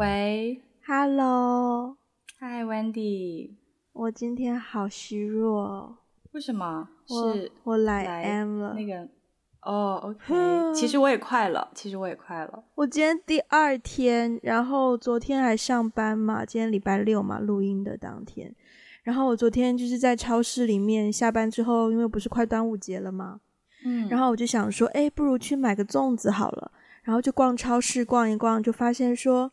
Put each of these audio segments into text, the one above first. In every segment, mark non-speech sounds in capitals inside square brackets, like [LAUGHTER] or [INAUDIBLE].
喂，Hello，嗨，Wendy，我今天好虚弱，为什么？我是我来 M 了，那个哦、oh,，OK，其实我也快了，其实我也快了。我今天第二天，然后昨天还上班嘛，今天礼拜六嘛，录音的当天。然后我昨天就是在超市里面下班之后，因为不是快端午节了嘛，嗯，然后我就想说，哎，不如去买个粽子好了。然后就逛超市逛一逛，就发现说，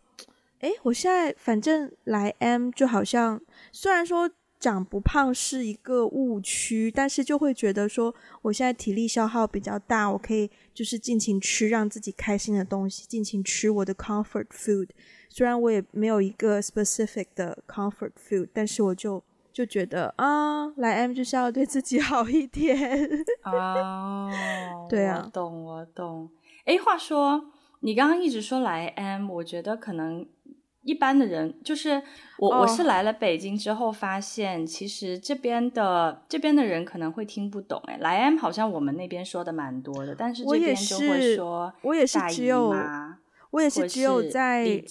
哎，我现在反正来 M 就好像，虽然说长不胖是一个误区，但是就会觉得说，我现在体力消耗比较大，我可以就是尽情吃让自己开心的东西，尽情吃我的 comfort food。虽然我也没有一个 specific 的 comfort food，但是我就就觉得啊，来 M 就是要对自己好一点。[LAUGHS] 哦，对啊，我懂，我懂。哎，话说，你刚刚一直说来 M，我觉得可能一般的人，就是我，oh. 我是来了北京之后发现，其实这边的这边的人可能会听不懂。哎，来 M 好像我们那边说的蛮多的，但是这边就会说我也是只有我也是只有在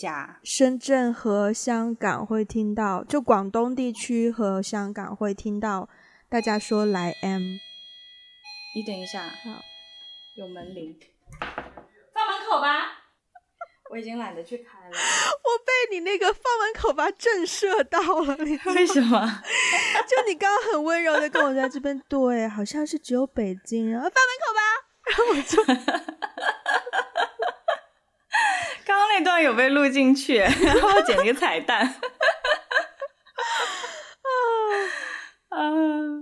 深圳和香港会听到，就广东地区和香港会听到大家说来 M。你等一下，好，有门铃。放门口吧，我已经懒得去开了。[LAUGHS] 我被你那个放门口吧震慑到了，你为什么？[LAUGHS] 就你刚刚很温柔的跟我在这边，[LAUGHS] 对，好像是只有北京，然后放门口吧，然后我就，刚刚那段有被录进去，然后我剪了一个彩蛋。啊，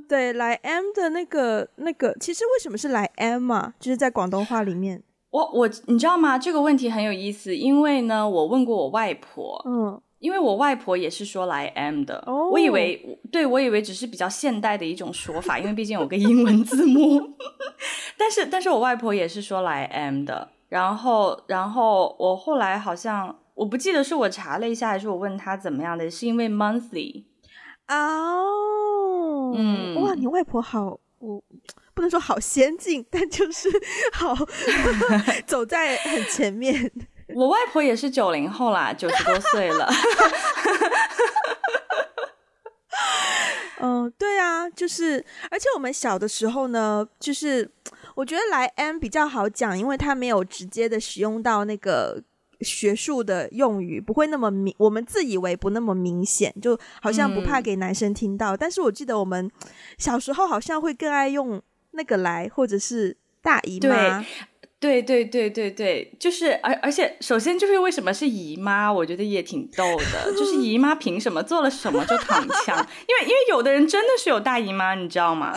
对，来 M 的那个那个，其实为什么是来 M 啊？就是在广东话里面。我我你知道吗？这个问题很有意思，因为呢，我问过我外婆，嗯，因为我外婆也是说来 M 的，哦，我以为，对，我以为只是比较现代的一种说法，因为毕竟有个英文字幕，[LAUGHS] 但是但是我外婆也是说来 M 的，然后然后我后来好像我不记得是我查了一下，还是我问他怎么样的，是因为 monthly，哦，嗯，哇，你外婆好，我。不能说好先进，[LAUGHS] 但就是好 [LAUGHS] 走在很前面。我外婆也是九零后啦，九十多岁了。嗯，[LAUGHS] 对啊，就是，而且我们小的时候呢，就是我觉得来 M 比较好讲，因为它没有直接的使用到那个学术的用语，不会那么明。我们自以为不那么明显，就好像不怕给男生听到。嗯，但是我记得我们小时候好像会更爱用。那个来，或者是大姨妈，对对对对对对，就是而而且首先就是为什么是姨妈，我觉得也挺逗的，就是姨妈凭什么做了什么就躺枪？[LAUGHS] 因为因为有的人真的是有大姨妈，你知道吗？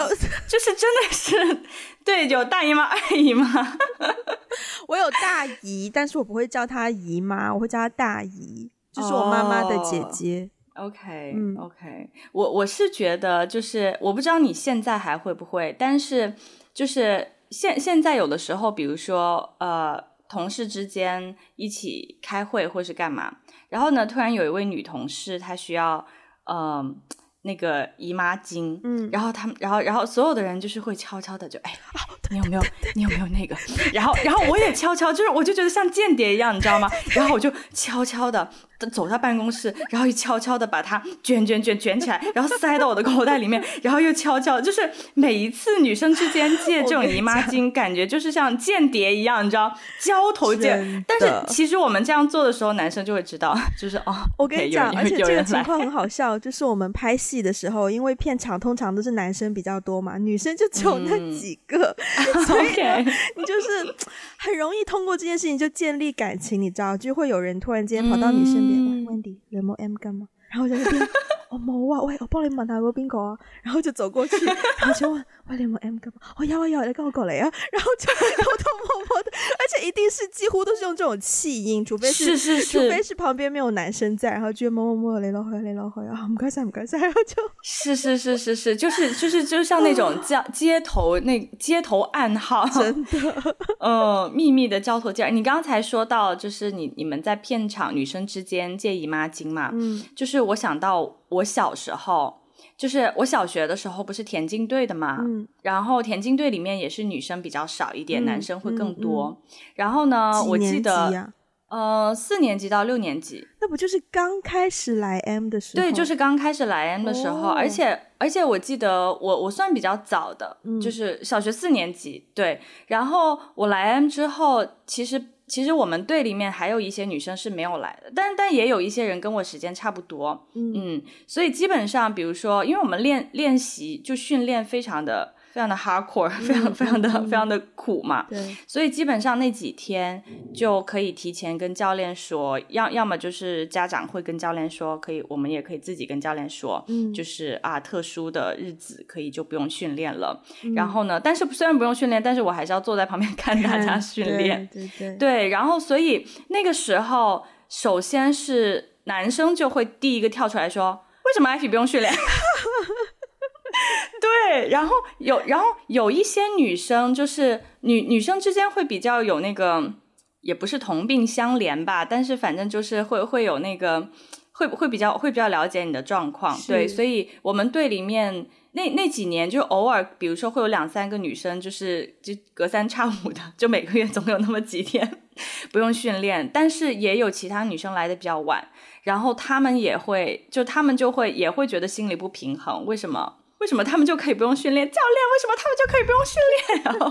就是真的是对，有大姨妈、二姨妈。[LAUGHS] 我有大姨，但是我不会叫她姨妈，我会叫她大姨，就是我妈妈的姐姐。Oh. OK，嗯，OK，我我是觉得就是我不知道你现在还会不会，但是就是现现在有的时候，比如说呃，同事之间一起开会或是干嘛，然后呢，突然有一位女同事她需要嗯。呃那个姨妈巾，嗯，然后他们，然后，然后所有的人就是会悄悄的就，哎，你有没有，你有没有那个？然后，然后我也悄悄，就是我就觉得像间谍一样，你知道吗？[LAUGHS] 然后我就悄悄的走到办公室，然后又悄悄的把它卷卷卷卷起来，然后塞到我的口袋里面，然后又悄悄，就是每一次女生之间借 [LAUGHS] 这种姨妈巾，感觉就是像间谍一样，你知道，交头接。但是其实我们这样做的时候，男生就会知道，就是哦，我跟你讲，而且这个情况很好笑，就是我们拍戏。的时候，因为片场通常都是男生比较多嘛，女生就只有那几个，[LAUGHS] 嗯、所以呢 [LAUGHS] 你就是很容易通过这件事情就建立感情，你知道，就会有人突然间跑到你身边，问 Wendy 有没有 M 干嘛？然后在那边，我冇啊，喂，我帮你问下个边个啊，然后就走过去，然后就问。快点摸 M 干嘛？我要啊要，你跟我过来啊！[LAUGHS] 然后就偷偷摸摸的，[LAUGHS] 而且一定是几乎都是用这种气音，除非是，是是是，除非是旁边没有男生在，然后就摸摸摸，来了回来了回来啊！不该塞不该塞，[LAUGHS] 然后就是是是是是，就是就是就像那种叫街头那街头暗号，真的，嗯，秘密的交头接耳。你刚才说到，就是你你们在片场女生之间借姨妈巾嘛，嗯，就是我想到我小时候。就是我小学的时候不是田径队的嘛，嗯，然后田径队里面也是女生比较少一点，嗯、男生会更多。然后呢，我记得呃，四年级到六年级，那不就是刚开始来 M 的时候？对，就是刚开始来 M 的时候，哦、而且而且我记得我我算比较早的，嗯、就是小学四年级，对。然后我来 M 之后，其实其实我们队里面还有一些女生是没有来的，但但也有一些人跟我时间差不多，嗯，嗯，所以基本上，比如说，因为我们练练习就训练非常的。非常的 hardcore，非常非常的、嗯、非常的苦嘛，对，所以基本上那几天就可以提前跟教练说，要要么就是家长会跟教练说，可以，我们也可以自己跟教练说，嗯，就是啊，特殊的日子可以就不用训练了。嗯、然后呢，但是虽然不用训练，但是我还是要坐在旁边看大家 [LAUGHS] 训练，对对对，对。然后所以那个时候，首先是男生就会第一个跳出来说，为什么艾菲不用训练？对，然后有，然后有一些女生，就是女女生之间会比较有那个，也不是同病相怜吧，但是反正就是会会有那个，会会比较会比较了解你的状况。对，所以我们队里面那那几年就偶尔，比如说会有两三个女生，就是就隔三差五的，就每个月总有那么几天不用训练，但是也有其他女生来的比较晚，然后她们也会，就她们就会也会觉得心里不平衡，为什么？为什么他们就可以不用训练？教练，为什么他们就可以不用训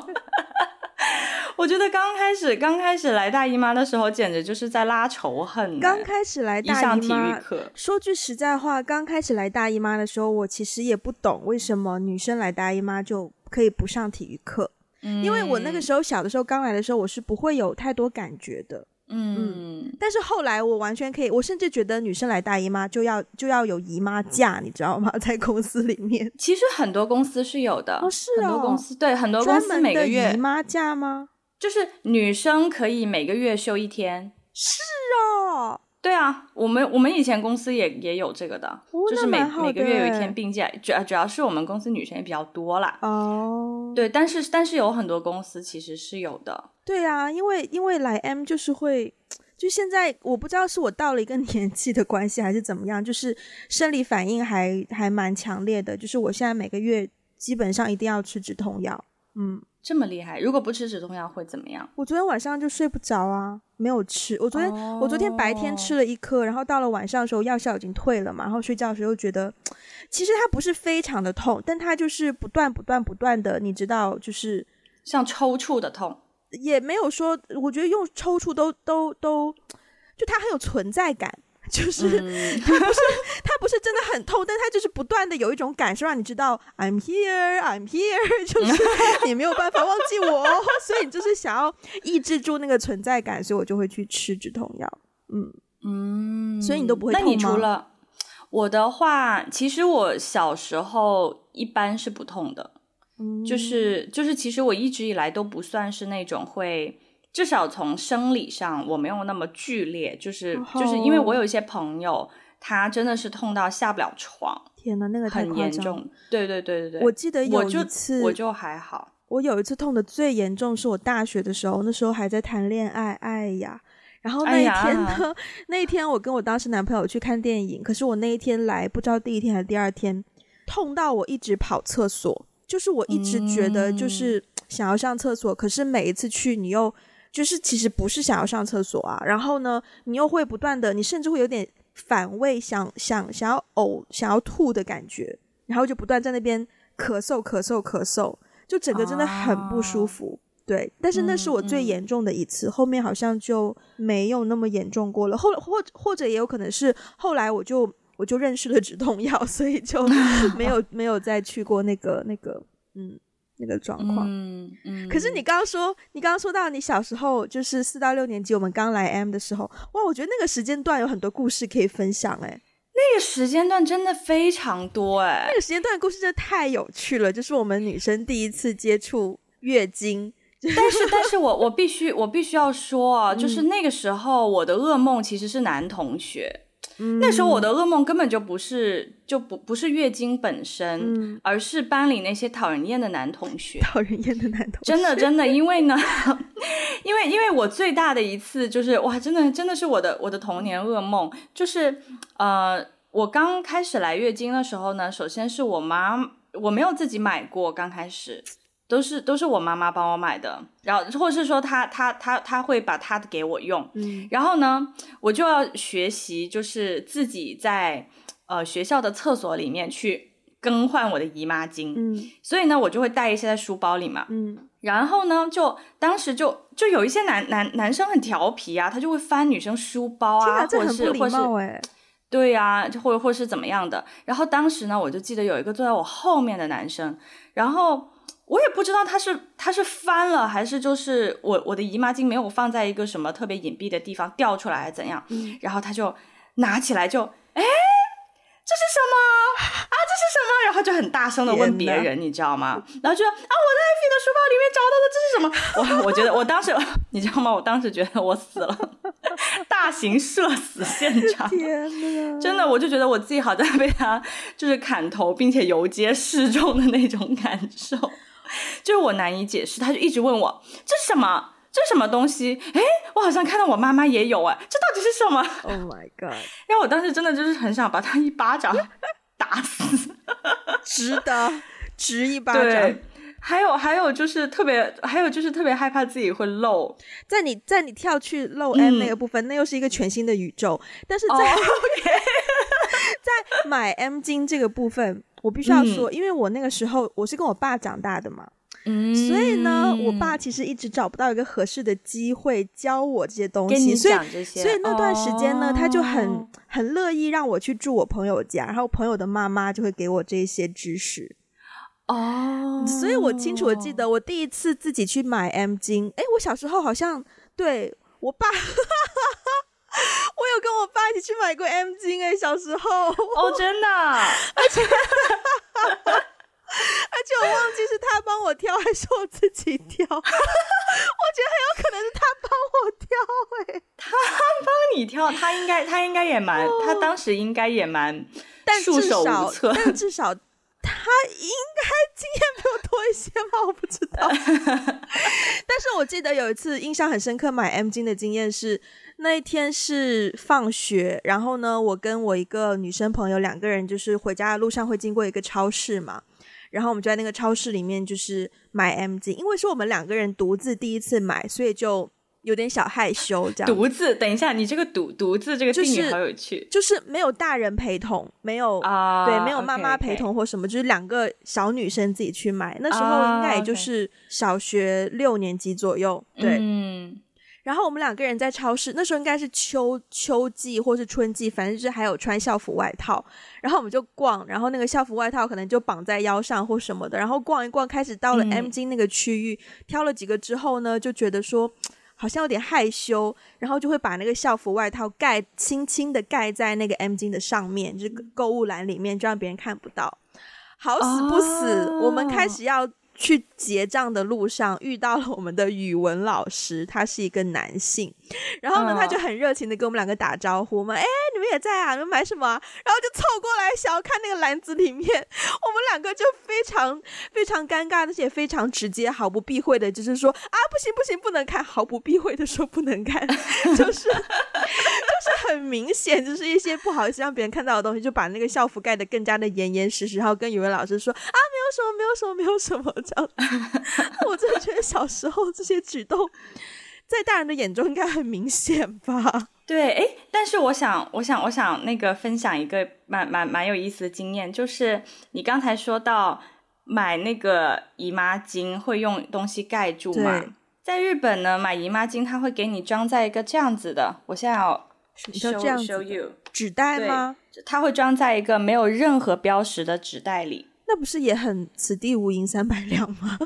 练？[LAUGHS] 我觉得刚开始刚开始来大姨妈的时候，简直就是在拉仇恨。刚开始来大姨妈，说句实在话，刚开始来大姨妈的时候，我其实也不懂为什么女生来大姨妈就可以不上体育课。嗯，因为我那个时候小的时候刚来的时候，我是不会有太多感觉的。嗯，嗯，但是后来我完全可以，我甚至觉得女生来大姨妈就要就要有姨妈假，你知道吗？[LAUGHS] 在公司里面，其实很多公司是有的，哦，是哦，很多公司对很多公司每个月姨妈假吗？就是女生可以每个月休一天，是哦。对啊，我们我们以前公司也也有这个的，哦、就是每每个月有一天病假，主要主要是我们公司女生也比较多啦。哦，对，但是但是有很多公司其实是有的。对啊，因为因为来 M 就是会，就现在我不知道是我到了一个 [LAUGHS] 年纪的关系还是怎么样，就是生理反应还还蛮强烈的，就是我现在每个月基本上一定要吃止痛药。嗯。这么厉害！如果不吃止痛药会怎么样？我昨天晚上就睡不着啊，没有吃。我昨天、oh. 我昨天白天吃了一颗，然后到了晚上的时候药效已经退了嘛，然后睡觉的时候又觉得，其实它不是非常的痛，但它就是不断不断不断的，你知道，就是像抽搐的痛，也没有说，我觉得用抽搐都都都，就它很有存在感。就是它、嗯、[LAUGHS] 不是它不是真的很痛，但它就是不断的有一种感受，让你知道 I'm here, I'm here，[LAUGHS] 就是 [LAUGHS] 你没有办法忘记我，所以你就是想要抑制住那个存在感，所以我就会去吃止痛药。嗯嗯，所以你都不会痛吗？那你除了我的话，其实我小时候一般是不痛的，嗯、就是就是其实我一直以来都不算是那种会。至少从生理上我没有那么剧烈，就是、oh. 就是因为我有一些朋友，他真的是痛到下不了床。天呐，那个很严重。对对对对对，我记得有一次我就，我就还好。我有一次痛的最严重，是我大学的时候，那时候还在谈恋爱，哎呀，然后那一天呢，哎、那一天我跟我当时男朋友去看电影，可是我那一天来不知道第一天还是第二天，痛到我一直跑厕所，就是我一直觉得就是想要上厕所，嗯、可是每一次去你又。就是其实不是想要上厕所啊，然后呢，你又会不断的，你甚至会有点反胃，想想想要呕、想要吐的感觉，然后就不断在那边咳嗽、咳嗽、咳嗽，就整个真的很不舒服。啊、对，但是那是我最严重的一次，后面好像就没有那么严重过了。后或或者也有可能是后来我就我就认识了止痛药，所以就 [LAUGHS] 没有没有再去过那个那个嗯。那个状况，嗯嗯。可是你刚刚说，你刚刚说到你小时候就是四到六年级，我们刚来 M 的时候，哇，我觉得那个时间段有很多故事可以分享，哎，那个时间段真的非常多，哎，那个时间段的故事真的太有趣了，就是我们女生第一次接触月经，[LAUGHS] 但是，但是我我必须我必须要说啊，就是那个时候我的噩梦其实是男同学。嗯、那时候我的噩梦根本就不是就不不是月经本身，嗯、而是班里那些讨人厌的男同学。讨人厌的男同学，真的真的，因为呢，[LAUGHS] 因为因为我最大的一次就是哇，真的真的是我的我的童年噩梦，就是呃，我刚开始来月经的时候呢，首先是我妈我没有自己买过，刚开始，都是都是我妈妈帮我买的，然后或是说她她她她会把她的给我用，嗯，然后呢，我就要学习，就是自己在呃学校的厕所里面去更换我的姨妈巾，嗯，所以呢，我就会带一些在书包里嘛，嗯，然后呢，就当时就就有一些男男男生很调皮啊，他就会翻女生书包啊，或者是这很不礼貌哎，对呀、啊，或者或是怎么样的，然后当时呢，我就记得有一个坐在我后面的男生，然后。我也不知道他是他是翻了还是就是我我的姨妈巾没有放在一个什么特别隐蔽的地方掉出来怎样，嗯，然后他就拿起来就哎，这是什么啊？这是什么？然后就很大声的问别人，你知道吗？然后就说啊，我在艾菲的书包里面找到的，这是什么？[LAUGHS] 我我觉得我当时 [LAUGHS] 你知道吗？我当时觉得我死了，[LAUGHS] 大型社死现场，真的，我就觉得我自己好像被他就是砍头，并且游街示众的那种感受。就是我难以解释，他就一直问我这是什么，这是什么东西？哎，我好像看到我妈妈也有诶，这到底是什么？Oh my god！然后我当时真的就是很想把他一巴掌打死，[LAUGHS] 值得，值一巴掌。对，还有还有就是特别，还有就是特别害怕自己会漏，在你在你跳去漏 M 那个部分，嗯、那又是一个全新的宇宙。但是在、[LAUGHS] oh, okay. 在买 M 金这个部分。我必须要说，嗯，因为我那个时候我是跟我爸长大的嘛，嗯，所以呢，我爸其实一直找不到一个合适的机会教我这些东西，所以所以那段时间呢，哦，他就很很乐意让我去住我朋友家，然后朋友的妈妈就会给我这些知识，哦，所以我清楚的记得我第一次自己去买 M 巾，哎，我小时候好像对我爸。我有跟我爸一起去买过 M 金哎，小时候。哦，真的，[LAUGHS] 而且 [LAUGHS] 而且我忘记是他帮我挑还是我自己挑，[LAUGHS] 我觉得很有可能是他帮我挑哎，他帮你挑，他应该他应该也蛮、哦，他当时应该也蛮束手无策，但至少他应该经验比我多一些吧，我不知道，但是我记得有一次印象很深刻买 M 金的经验是。那一天是放学，然后呢，我跟我一个女生朋友两个人，就是回家的路上会经过一个超市嘛，然后我们就在那个超市里面就是买 M 巾，因为是我们两个人独自第一次买，所以就有点小害羞这样。独自，等一下，你这个独独自这个定义好有趣，就是，就是没有大人陪同，没有啊，对，没有妈妈陪同或什么，okay, okay. 就是两个小女生自己去买。那时候应该也就是小学六年级左右，对。嗯然后我们两个人在超市，那时候应该是秋秋季或是春季，反正就是还有穿校服外套。然后我们就逛，然后那个校服外套可能就绑在腰上或什么的。然后逛一逛，开始到了 M 金那个区域，嗯，挑了几个之后呢，就觉得说好像有点害羞，然后就会把那个校服外套盖轻轻的盖在那个 M 金的上面，就是购物篮里面，就让别人看不到。好死不死，哦，我们开始要。去结账的路上遇到了我们的语文老师，他是一个男性，然后呢，他就很热情的跟我们两个打招呼嘛，哎、嗯，你们也在啊？你们买什么？然后就凑过来想要看那个篮子里面，我们两个就非常非常尴尬，而且非常直接，毫不避讳的，就是说啊，不行不行，不能看，毫不避讳的说不能看，[LAUGHS] 就是就是很明显，就是一些不好意思让别人看到的东西，就把那个校服盖得更加的严严实实，然后跟语文老师说啊，没有什么，没有什么，没有什么。这样，[LAUGHS] 我真的觉得小时候这些举动，在大人的眼中应该很明显吧？[LAUGHS] 对，哎，但是我想，我想，我想那个分享一个蛮蛮蛮有意思的经验，就是你刚才说到买那个姨妈巾会用东西盖住嘛？在日本呢，买姨妈巾它会给你装在一个这样子的，我现在要 show show you 纸袋吗？它会装在一个没有任何标识的纸袋里。那不是也很此地无银三百两吗？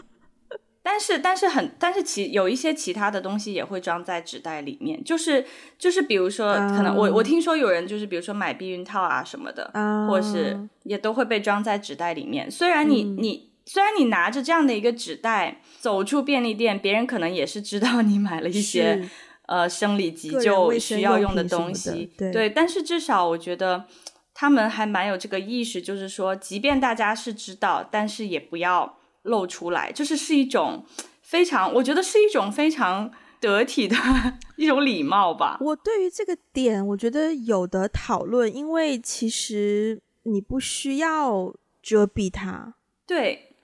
但是但是很但是其有一些其他的东西也会装在纸袋里面，就是就是比如说、uh, 可能我我听说有人就是比如说买避孕套啊什么的，uh, 或是也都会被装在纸袋里面。虽然你、嗯、你虽然你拿着这样的一个纸袋走出便利店，别人可能也是知道你买了一些呃生理急救需要用的东西，对，对，但是至少我觉得。他们还蛮有这个意识，就是说，即便大家是知道，但是也不要露出来，就是是一种非常，我觉得是一种非常得体的 [LAUGHS] 一种礼貌吧。我对于这个点，我觉得有的讨论，因为其实你不需要遮蔽它，对，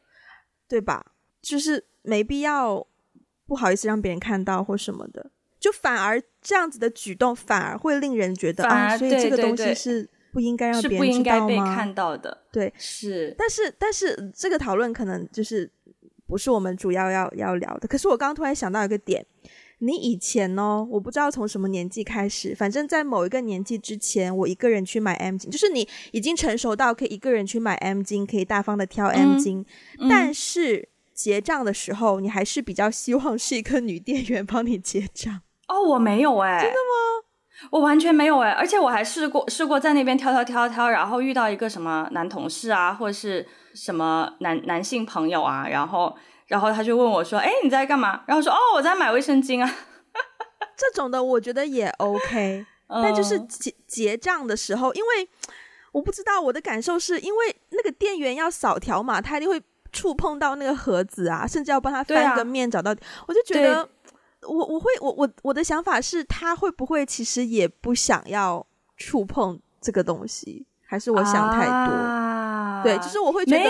对吧？就是没必要不好意思让别人看到或什么的，就反而这样子的举动反而会令人觉得啊，所以这个东西是不应该让别人知道吗？是不应该被看到的。对，是。但是但是这个讨论可能就是不是我们主要要要聊的。可是我刚刚突然想到一个点。你以前哦，我不知道从什么年纪开始，反正在某一个年纪之前，我一个人去买 M 金，就是你已经成熟到可以一个人去买 M 金，可以大方的挑 M 金，嗯、但是结账的时候，你还是比较希望是一个女店员帮你结账。哦，我没有哎，真的吗？我完全没有哎，而且我还试过试过在那边挑挑挑挑，然后遇到一个什么男同事啊，或者是什么男男性朋友啊，然后。然后他就问我说：“哎，你在干嘛？”然后说：“哦，我在买卫生巾啊。[LAUGHS] ”这种的我觉得也 OK，[LAUGHS] 但就是结结账的时候，因为我不知道我的感受是因为那个店员要扫条码，他一定会触碰到那个盒子啊，甚至要帮他翻个面找到。啊、我就觉得我我会我我我的想法是他会不会其实也不想要触碰这个东西。还是我想太多，啊、对，就是我会觉得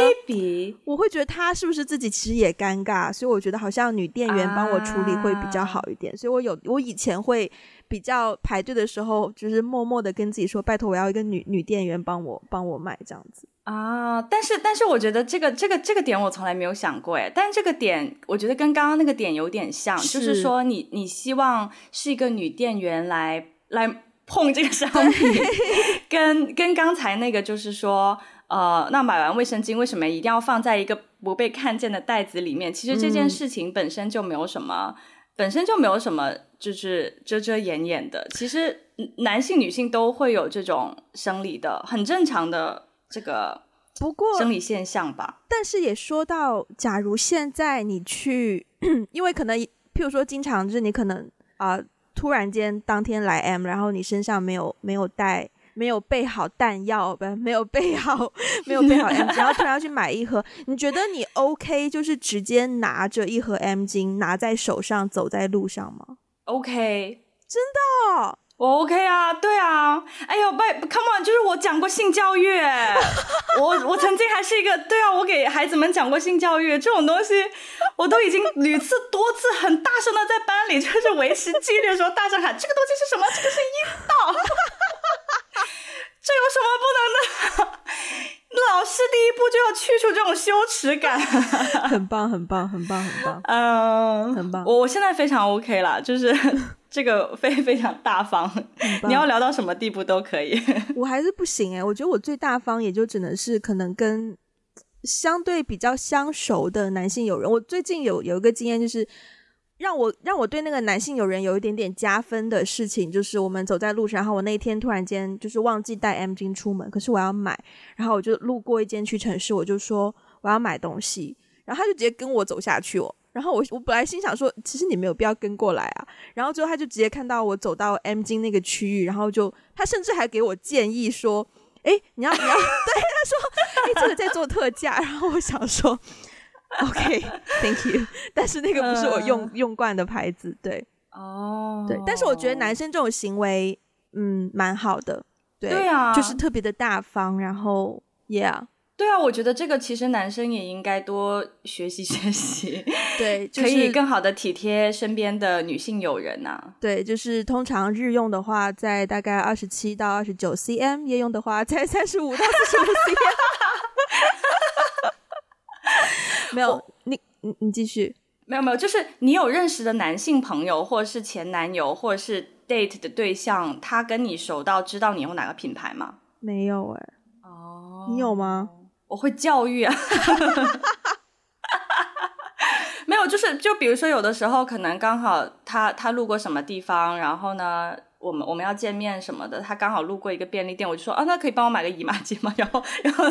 我会觉得他是不是自己其实也尴尬，所以我觉得好像女店员帮我处理会比较好一点，啊、所以我有我以前会比较排队的时候，就是默默的跟自己说，拜托我要一个女女店员帮我帮我买这样子啊。但是但是我觉得这个这个这个点我从来没有想过诶，但这个点我觉得跟刚刚那个点有点像，是就是说你你希望是一个女店员来来。碰这个商品，跟跟刚才那个就是说，呃，那买完卫生巾为什么一定要放在一个不被看见的袋子里面？其实这件事情本身就没有什么，嗯、本身就没有什么，就是遮遮掩掩的。其实男性、女性都会有这种生理的，很正常的这个不过生理现象吧。但是也说到，假如现在你去，[CLEARS THROAT] 因为可能譬如说，经常就是你可能啊。呃突然间当天来 M，然后你身上没有没有带没有备好弹药，不没有备好 [LAUGHS] 没有备好 M，然后突然要去买一盒，你觉得你 OK？就是直接拿着一盒 M 巾拿在手上走在路上吗？OK，真的。我 OK 啊，对啊，哎呦，拜，Come on，就是我讲过性教育，我我曾经还是一个，对啊，我给孩子们讲过性教育这种东西，我都已经屡次多次很大声的在班里就是维持纪律的时候大声喊，这个东西是什么？这个是阴道，[LAUGHS] 这有什么不能的？老师第一步就要去除这种羞耻感，[LAUGHS] 很棒，很棒，很棒，很棒，嗯，很棒，我我现在非常 OK 了，就是。[LAUGHS] 这个非非常大方，你要聊到什么地步都可以。我还是不行哎，我觉得我最大方也就只能是可能跟相对比较相熟的男性友人。我最近有有一个经验，就是让我让我对那个男性友人有一点点加分的事情，就是我们走在路上，然后我那一天突然间就是忘记带 M 巾出门，可是我要买，然后我就路过一间屈臣氏，我就说我要买东西，然后他就直接跟我走下去哦。然后我我本来心想说，其实你没有必要跟过来啊。然后之后他就直接看到我走到 M 巾那个区域，然后就他甚至还给我建议说，哎，你要你要，[LAUGHS] 对，他说，哎，这个在做特价。然后我想说 [LAUGHS] OK，Thank you。[LAUGHS] 但是那个不是我用、uh, 用惯的牌子，对，哦，oh. 对。但是我觉得男生这种行为，嗯，蛮好的，对，对啊，就是特别的大方。然后，Yeah。对啊，我觉得这个其实男生也应该多学习学习，[LAUGHS] 对，就是、可以更好的体贴身边的女性友人呐、啊。对，就是通常日用的话在大概二十七到二十九 cm，夜用的话在三十五到四十五 cm。没有，你你你继续。没有没有，就是你有认识的男性朋友，或者是前男友，或者是 date 的对象，他跟你熟到知道你用哪个品牌吗？没有哎。哦，你有吗？我会教育啊，[LAUGHS] 没有，就是就比如说有的时候可能刚好他他路过什么地方，然后呢，我们我们要见面什么的，他刚好路过一个便利店，我就说啊，那可以帮我买个姨妈巾吗？[LAUGHS] 然后然后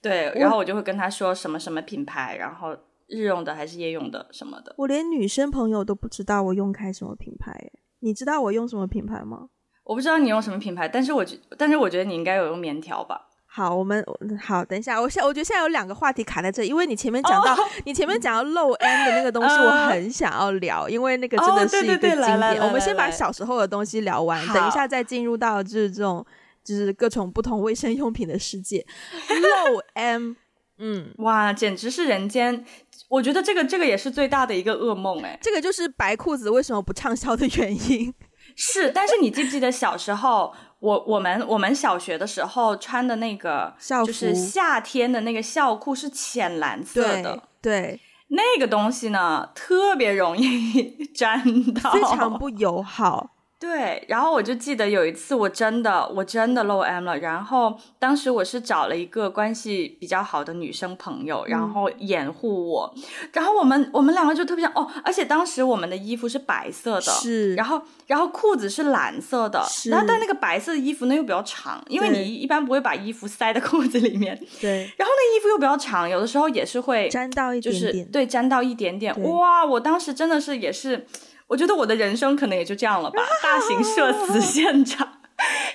对，然后我就会跟他说什么什么品牌，然后日用的还是夜用的什么的。我连女生朋友都不知道我用开什么品牌，你知道我用什么品牌吗？我不知道你用什么品牌，但是我觉但是我觉得你应该有用棉条吧。好，我们好，等一下，我现我觉得现在有两个话题卡在这，因为你前面讲到、oh. 你前面讲到露 M 的那个东西，我很想要聊，uh. 因为那个真的是一个经典。Oh, 对对对，我们先把小时候的东西聊完，等一下再进入到就是这种就是各种不同卫生用品的世界。露 [LAUGHS] M 嗯，哇，简直是人间，我觉得这个这个也是最大的一个噩梦哎，这个就是白裤子为什么不畅销的原因。是，但是你记不记得小时候，我我们我们小学的时候穿的那个校服，就是夏天的那个校裤是浅蓝色的，对，对那个东西呢特别容易 [LAUGHS] 沾到，非常不友好。对，然后我就记得有一次，我真的我真的露 M 了。然后当时我是找了一个关系比较好的女生朋友，嗯、然后掩护我。然后我们我们两个就特别像哦，而且当时我们的衣服是白色的，是。然后然后裤子是蓝色的，是。然后但那个白色的衣服呢又比较长，因为你一般不会把衣服塞在裤子里面。对。然后那衣服又比较长，有的时候也是会沾到一点点，就是对沾到一点点。哇，我当时真的是也是。我觉得我的人生可能也就这样了吧，大型社死 [LAUGHS] 现场。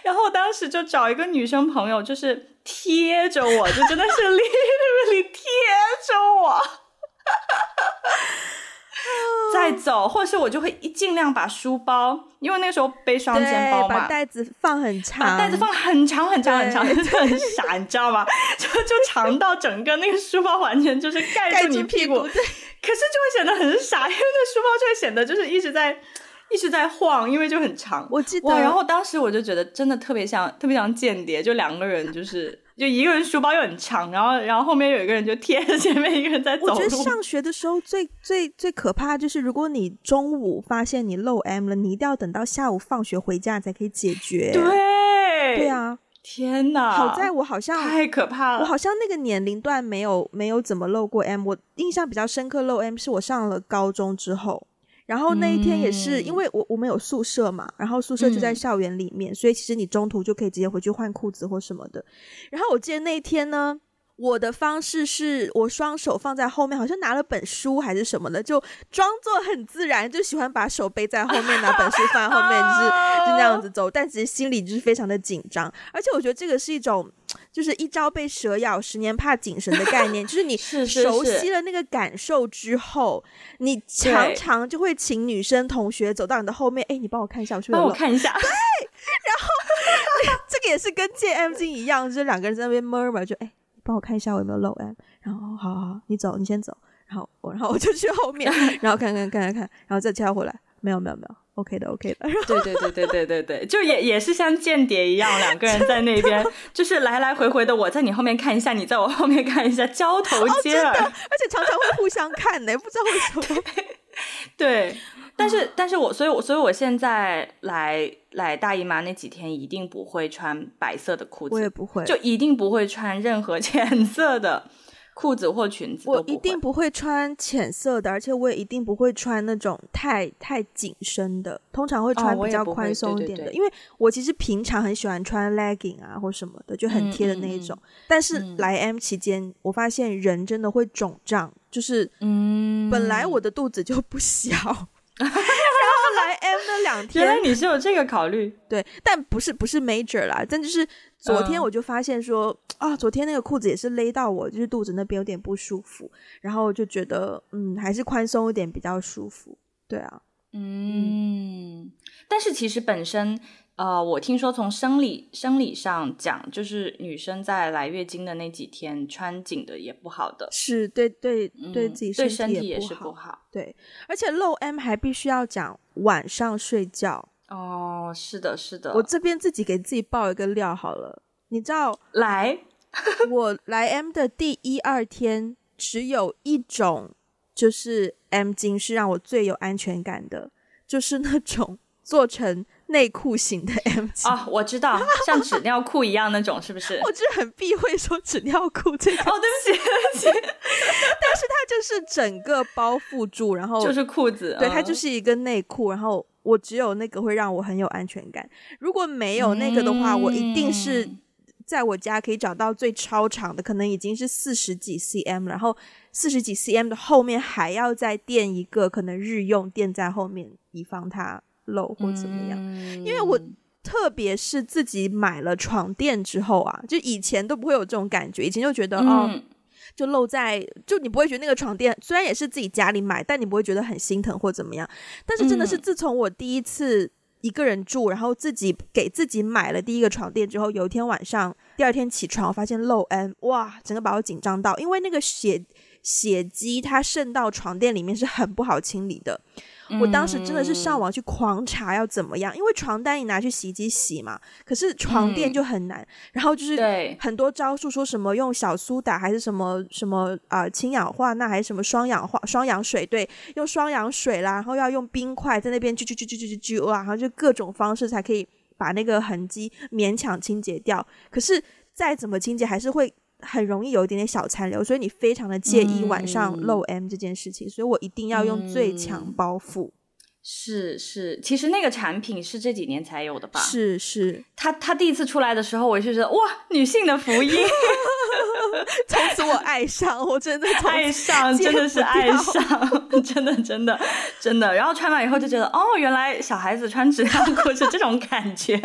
然后当时就找一个女生朋友，就是贴着我，就真的是 [LAUGHS] literally 贴着我，再走，或者是我就会一尽量把书包，因为那个时候背双肩包嘛，把袋子放很长，把袋子放很长很长很长，就很傻，你知道吗？就就长到整个那个书包完全就是盖住你屁股。可是就会显得很傻，因为那书包就会显得就是一直在一直在晃，因为就很长。我记得，然后当时我就觉得真的特别像特别像间谍，就两个人就是就一个人书包又很长，然后然后后面有一个人就贴着 [LAUGHS] 前面一个人在走路。我觉得上学的时候最最最可怕就是，如果你中午发现你漏 M 了，你一定要等到下午放学回家才可以解决。对，对啊。天哪！好在我好像太可怕了。我好像那个年龄段没有没有怎么漏过 M。我印象比较深刻漏 M 是我上了高中之后，然后那一天也是、嗯、因为我我们有宿舍嘛，然后宿舍就在校园里面、嗯，所以其实你中途就可以直接回去换裤子或什么的。然后我记得那一天呢。我的方式是我双手放在后面，好像拿了本书还是什么的，就装作很自然，就喜欢把手背在后面，拿本书放在后面，就是就那样子走。但其实心里就是非常的紧张，而且我觉得这个是一种，就是一朝被蛇咬，十年怕井绳的概念。就是你 [LAUGHS] 熟悉了那个感受之后，是是是你常常就会请女生同学走到你的后面，哎，你帮我看一下，我？帮我看一下。对，然后这个也是跟借 M 巾一样，就是两个人在那边 murmur 就哎。帮我看一下我有没有漏 M，然后好好好，你走，你先走，然后我然后我就去后面，[LAUGHS] 然后看看看看看，然后再跳回来，没有没有没有，OK 的 OK 的，对对对对对对对，就也也是像间谍一样，两个人在那边 [LAUGHS] 就是来来回回的，我在你后面看一下，你在我后面看一下，交头接耳，哦，而且常常会互相看呢，不知道为什么，[LAUGHS] 对。但是，但是我，所以，我，所以，我现在来来大姨妈那几天，一定不会穿白色的裤子，我也不会，就一定不会穿任何 [LAUGHS] 浅色的裤子或裙子，我一定不会穿浅色的，而且我也一定不会穿那种太太紧身的，通常会穿比较宽松一点的，哦，对对对，因为我其实平常很喜欢穿 legging 啊或什么的，就很贴的那一种。但是来 M 期间，我发现人真的会肿胀，就是嗯，本来我的肚子就不小。[LAUGHS] 然后来 M 的两天，原来你是有这个考虑，[LAUGHS] 对，但不是不是 major 啦，但就是昨天我就发现说、嗯、啊，昨天那个裤子也是勒到我，就是肚子那边有点不舒服，然后我就觉得嗯，还是宽松一点比较舒服，对啊，嗯，嗯。但是其实本身。呃，我听说从生理生理上讲，就是女生在来月经的那几天穿紧的也不好的，是对对对自己身体、嗯、对身体也是不好。对，而且露 M 还必须要讲晚上睡觉。哦，是的，是的。我这边自己给自己爆一个料好了，你知道，来，我来 M 的第一二天，只有一种就是 M 巾是让我最有安全感的，就是那种 [LAUGHS] 做成。内裤型的 M 巾啊，我知道，[LAUGHS] 像纸尿裤一样那种，是不是？[LAUGHS] 我就很避讳说纸尿裤这个。[LAUGHS] 哦，对不起，对不起。但是它就是整个包覆住，然后就是裤子，对，它就是一个内裤。然后我只有那个会让我很有安全感。如果没有那个的话，嗯、我一定是在我家可以找到最超长的，可能已经是四十几 cm，然后四十几 cm 的后面还要再垫一个，可能日用垫在后面，以防它。露或怎么样、嗯？因为我特别是自己买了床垫之后啊，就以前都不会有这种感觉，以前就觉得、嗯、哦，就漏在，就你不会觉得那个床垫虽然也是自己家里买，但你不会觉得很心疼或怎么样。但是真的是自从我第一次一个人住，然后自己给自己买了第一个床垫之后，有一天晚上，第二天起床我发现漏 M，哇，整个把我紧张到，因为那个血血迹它渗到床垫里面是很不好清理的。我当时真的是上网去狂查要怎么样，因为床单你拿去洗衣机洗嘛，可是床垫就很难。嗯、然后就是很多招数，说什么用小苏打还是什么什么啊氢、呃、氧化钠还是什么双氧化双氧水，对，用双氧水啦，然后要用冰块在那边啾啾啾啾啾啾啾哇，然后就各种方式才可以把那个痕迹勉强清洁掉。可是再怎么清洁，还是会很容易有一点点小残留，所以你非常的介意晚上漏 M 这件事情，嗯、所以我一定要用最强包覆。嗯是是，其实那个产品是这几年才有的吧？是是，它它第一次出来的时候，我就觉得哇，女性的福音，[LAUGHS] 从此我爱上，我真的爱上，[LAUGHS] 真的是爱上，真的真的真的。然后穿完以后就觉得，哦，原来小孩子穿纸尿裤是这种感觉，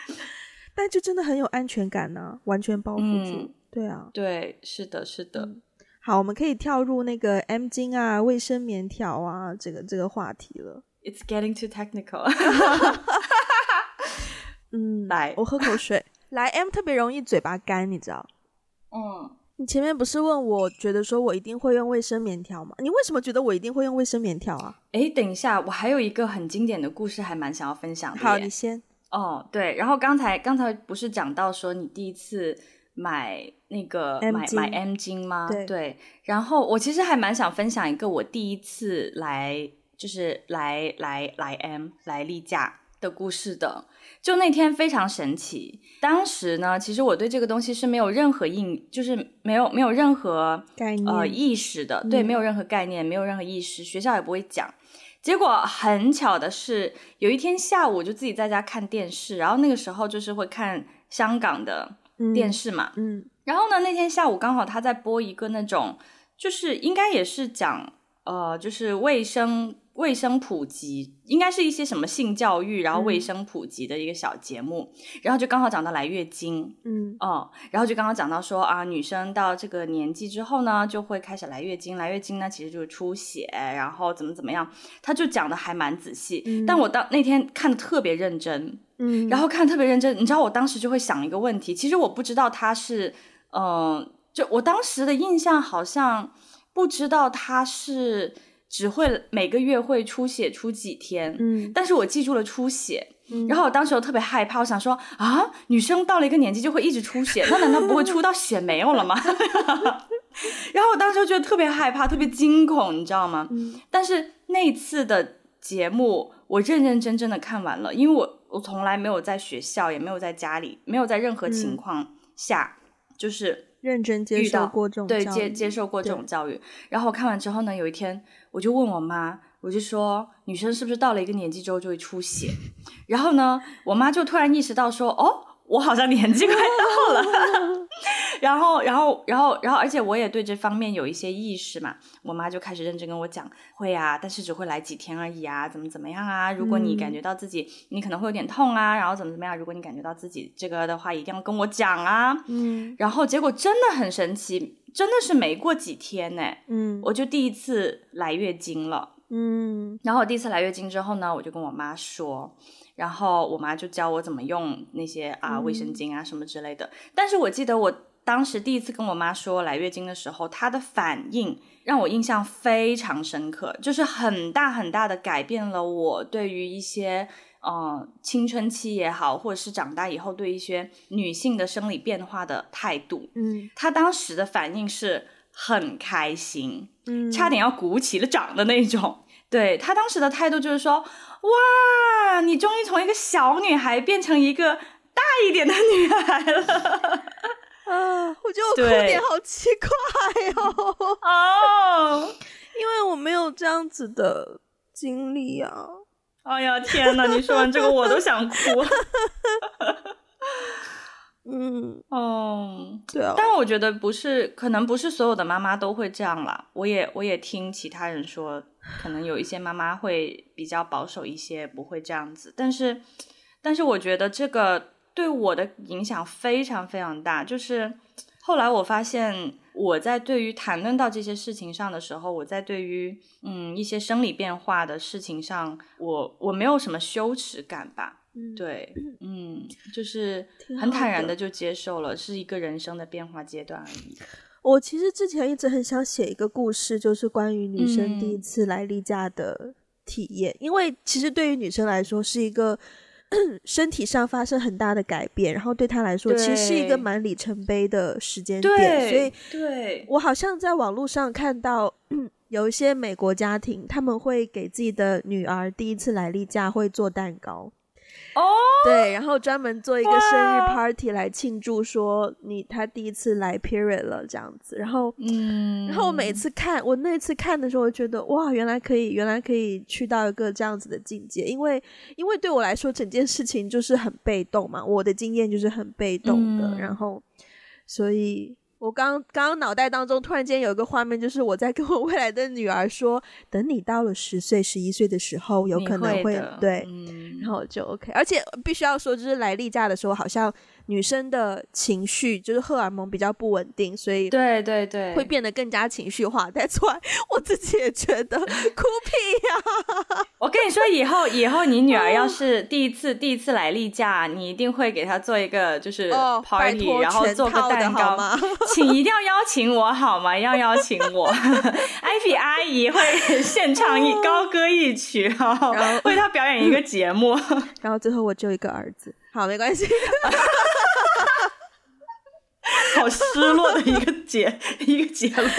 [LAUGHS] 但就真的很有安全感呢、啊，完全包覆住。嗯、对啊，对，是的，是的。嗯好，我们可以跳入那个 M 巾啊、卫生棉条啊，这个这个话题了。It's getting too technical。[LAUGHS] 嗯，来，我喝口水。来，M 特别容易嘴巴干，你知道？嗯，你前面不是问我觉得说我一定会用卫生棉条吗？你为什么觉得我一定会用卫生棉条啊？哎，等一下，我还有一个很经典的故事，还蛮想要分享的。好，你先。哦，对，然后刚才刚才不是讲到说你第一次。买那个买买 M 巾吗？对，对，然后我其实还蛮想分享一个我第一次来，就是来来来 M 来例假的故事的。就那天非常神奇，当时呢，其实我对这个东西是没有任何印，就是没有没有任何概念呃意识的，嗯、对，没有任何概念，没有任何意识，学校也不会讲。结果很巧的是，有一天下午就自己在家看电视，然后那个时候就是会看香港的。电视嘛，嗯，然后呢，那天下午刚好他在播一个那种，就是应该也是讲，呃，就是卫生卫生普及，应该是一些什么性教育，然后卫生普及的一个小节目，嗯、然后就刚好讲到来月经，嗯，哦，然后就刚好讲到说啊，女生到这个年纪之后呢，就会开始来月经，来月经呢其实就是出血，然后怎么怎么样，他就讲的还蛮仔细，嗯、但我当那天看的特别认真。嗯，然后看特别认真，你知道我当时就会想一个问题，其实我不知道他是，嗯、呃，就我当时的印象好像不知道他是只会每个月会出血出几天，嗯，但是我记住了出血，嗯，然后我当时我特别害怕，我想说啊，女生到了一个年纪就会一直出血，那难道不会出到血没有了吗？[LAUGHS] 然后我当时就觉得特别害怕，特别惊恐，你知道吗？嗯，但是那次的节目我认认真真的看完了，因为我。我从来没有在学校，也没有在家里，没有在任何情况下，嗯、就是认真接受过这种对接接受过这种教育。然后我看完之后呢，有一天我就问我妈，我就说女生是不是到了一个年纪之后就会出血？然后呢，我妈就突然意识到说，哦。我好像年纪快到了，[LAUGHS] [LAUGHS] 然后，然后，然后，然后，而且我也对这方面有一些意识嘛。我妈就开始认真跟我讲，会啊，但是只会来几天而已啊，怎么怎么样啊？如果你感觉到自己，你可能会有点痛啊，然后怎么怎么样？如果你感觉到自己这个的话，一定要跟我讲啊。嗯，然后结果真的很神奇，真的是没过几天呢，嗯，我就第一次来月经了，嗯，然后我第一次来月经之后呢，我就跟我妈说。然后我妈就教我怎么用那些啊卫生巾啊什么之类的。嗯、但是我记得我当时第一次跟我妈说来月经的时候，她的反应让我印象非常深刻，就是很大很大的改变了我对于一些嗯、呃、青春期也好，或者是长大以后对一些女性的生理变化的态度。嗯，她当时的反应是很开心，嗯，差点要鼓起了掌的那种。对，她当时的态度就是说。哇，你终于从一个小女孩变成一个大一点的女孩了啊！我觉得我哭点好奇怪哦。[LAUGHS] 哦，[LAUGHS] 因为我没有这样子的经历啊。哎呀，天哪！你说完这个我都想哭。[LAUGHS] 嗯，哦，对啊。但我觉得不是，可能不是所有的妈妈都会这样啦。我也我也听其他人说。可能有一些妈妈会比较保守一些，不会这样子。但是，但是我觉得这个对我的影响非常非常大。就是后来我发现，我在对于谈论到这些事情上的时候，我在对于嗯一些生理变化的事情上，我我没有什么羞耻感吧。嗯，对，嗯，就是 [LAUGHS] 很坦然的就接受了，是一个人生的变化阶段而已。我其实之前一直很想写一个故事，就是关于女生第一次来例假的体验，嗯、因为其实对于女生来说是一个 [CLEARS THROAT] 身体上发生很大的改变，然后对他来说其实是一个蛮里程碑的时间点，对，所以对我好像在网络上看到 [CLEARS THROAT] 有一些美国家庭，他们会给自己的女儿第一次来例假会做蛋糕。哦，oh, 对，然后专门做一个生日 party 来庆祝，说你他第一次来 period 了这样子，然后，嗯，然后我每次看，我那次看的时候，我觉得哇，原来可以，原来可以去到一个这样子的境界，因为，因为对我来说，整件事情就是很被动嘛，我的经验就是很被动的，嗯、然后，所以。我刚刚脑袋当中突然间有一个画面，就是我在跟我未来的女儿说，等你到了十岁、十一岁的时候，有可能会，会对，嗯、然后就 OK。而且必须要说，就是来例假的时候，好像。女生的情绪就是荷尔蒙比较不稳定，所以对对对，会变得更加情绪化。再出来，我自己也觉得 [LAUGHS] 哭屁呀！我跟你说，以后以后你女儿要是第一次第一次来例假，你一定会给她做一个就是 party，然后做个蛋糕吗？[LAUGHS] 请一定要邀请我好吗？要邀请我，[LAUGHS] 艾比阿姨会献唱一高歌一曲，然后为她表演一个节目，然后最后我就一个儿子。好，没关系。[LAUGHS] 好失落的一个结一个结论。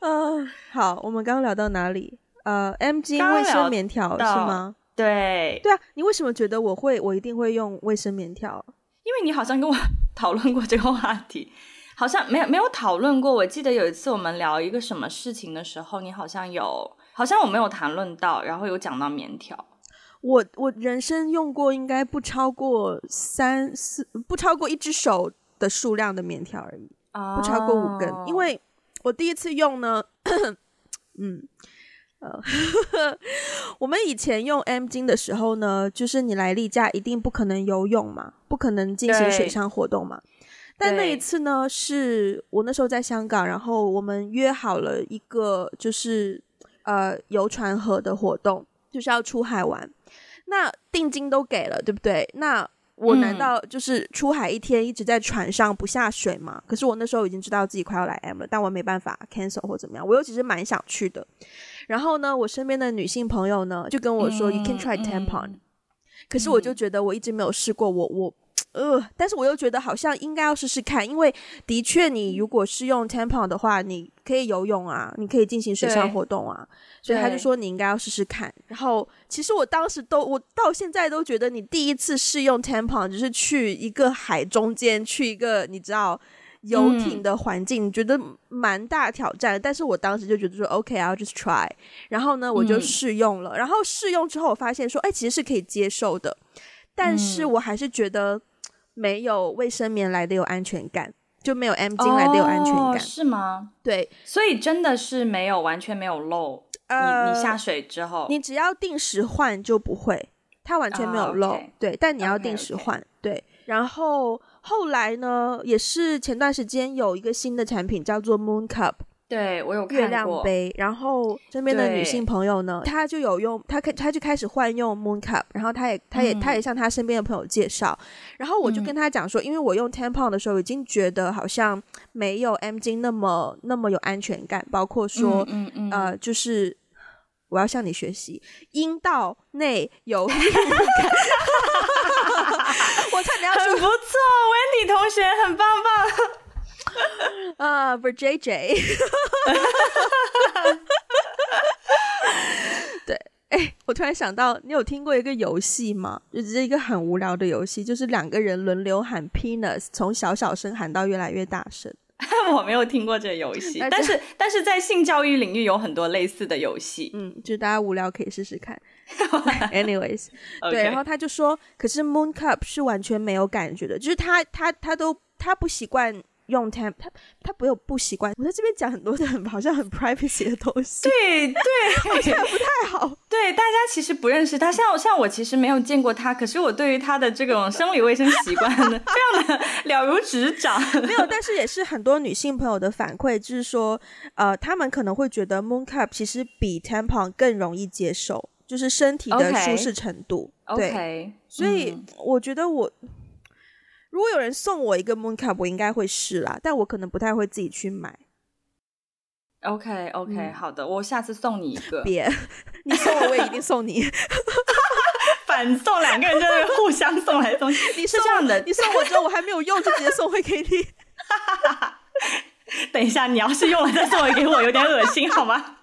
嗯，[LAUGHS] 好，我们刚刚聊到哪里？呃，MG 卫生棉条是吗？对，对啊。你为什么觉得我会，我一定会用卫生棉条？因为你好像跟我 [LAUGHS] 讨论过这个话题，好像没有没有讨论过。我记得有一次我们聊一个什么事情的时候，你好像有，好像我没有谈论到，然后有讲到棉条。我我人生用过应该不超过三四，不超过一只手的数量的棉条而已，oh. 不超过五根。因为我第一次用呢，嗯，呃，[LAUGHS] 我们以前用 M 巾的时候呢，就是你来例假一定不可能游泳嘛，不可能进行水上活动嘛。但那一次呢，是我那时候在香港，然后我们约好了一个就是呃游船河的活动，就是要出海玩。那定金都给了，对不对？那我难道就是出海一天一直在船上不下水吗？嗯、可是我那时候已经知道自己快要来 M 了，但我没办法 cancel 或怎么样。我又其实蛮想去的。然后呢，我身边的女性朋友呢就跟我说、嗯、，You can try tampon、嗯。可是我就觉得我一直没有试过，我我。呃，但是我又觉得好像应该要试试看，因为的确，你如果是用 tampon 的话，你可以游泳啊，你可以进行水上活动啊，所以他就说你应该要试试看。然后，其实我当时都，我到现在都觉得，你第一次试用 tampon 就是去一个海中间，去一个你知道游艇的环境，嗯、觉得蛮大挑战。但是我当时就觉得说，OK，I'll just try。然后呢，我就试用了。嗯、然后试用之后，我发现说，哎，其实是可以接受的。但是我还是觉得。没有卫生棉来的有安全感，就没有 M 巾来的有安全感，哦、是吗？对，所以真的是没有完全没有漏。呃、你你下水之后，你只要定时换就不会，它完全没有漏。对，但你要定时换。Okay, okay. 对，然后后来呢，也是前段时间有一个新的产品叫做 Moon Cup。对，我有看过月亮杯，然后身边的女性朋友呢，她就有用，她开，她就开始换用 Moon Cup，然后她也，她也，她、嗯、也向她身边的朋友介绍，然后我就跟她讲说，嗯、因为我用 Tampon 的时候已经觉得好像没有 M 巾那么那么有安全感，包括说，嗯嗯嗯。呃，就是我要向你学习，阴道内有感，[LAUGHS] 我差点要说很不错，Wendy 同学很棒棒。[LAUGHS] 啊、uh,，for JJ，[LAUGHS] 对，哎、欸，我突然想到，你有听过一个游戏吗？就是一个很无聊的游戏，就是两个人轮流喊 penis，从小小声喊到越来越大声。[LAUGHS] 我没有听过这个游戏，但是但是在性教育领域有很多类似的游戏，嗯，就大家无聊可以试试看。Anyways，Okay. 对，然后他就说，可是 Moon Cup 是完全没有感觉的，就是他他他都他不习惯。用 temp，他他不有不习惯。我在这边讲很多的很好像很 [LAUGHS] privacy 的东西，对对，好像不太好。[LAUGHS] 对，大家其实不认识他，像像我其实没有见过他，可是我对于他的这种生理卫生习惯呢，[LAUGHS] 非常的了如指掌。没有，但是也是很多女性朋友的反馈，就是说，呃，他们可能会觉得 moon cup 其实比 tampon 更容易接受，就是身体的舒适程度。Okay. 对，Okay. 所以我觉得我。如果有人送我一个 Moon Cup，我应该会试啦，但我可能不太会自己去买。OK OK，、嗯、好的，我下次送你一个。别，[LAUGHS] 你送我，我也一定送你。[LAUGHS] 反送，两个人就是互相送来送去。[LAUGHS] 你是这样的，你送我之后我还没有用，就直接送回给你。等一下，你要是用了再送回给我，有点恶心，好吗？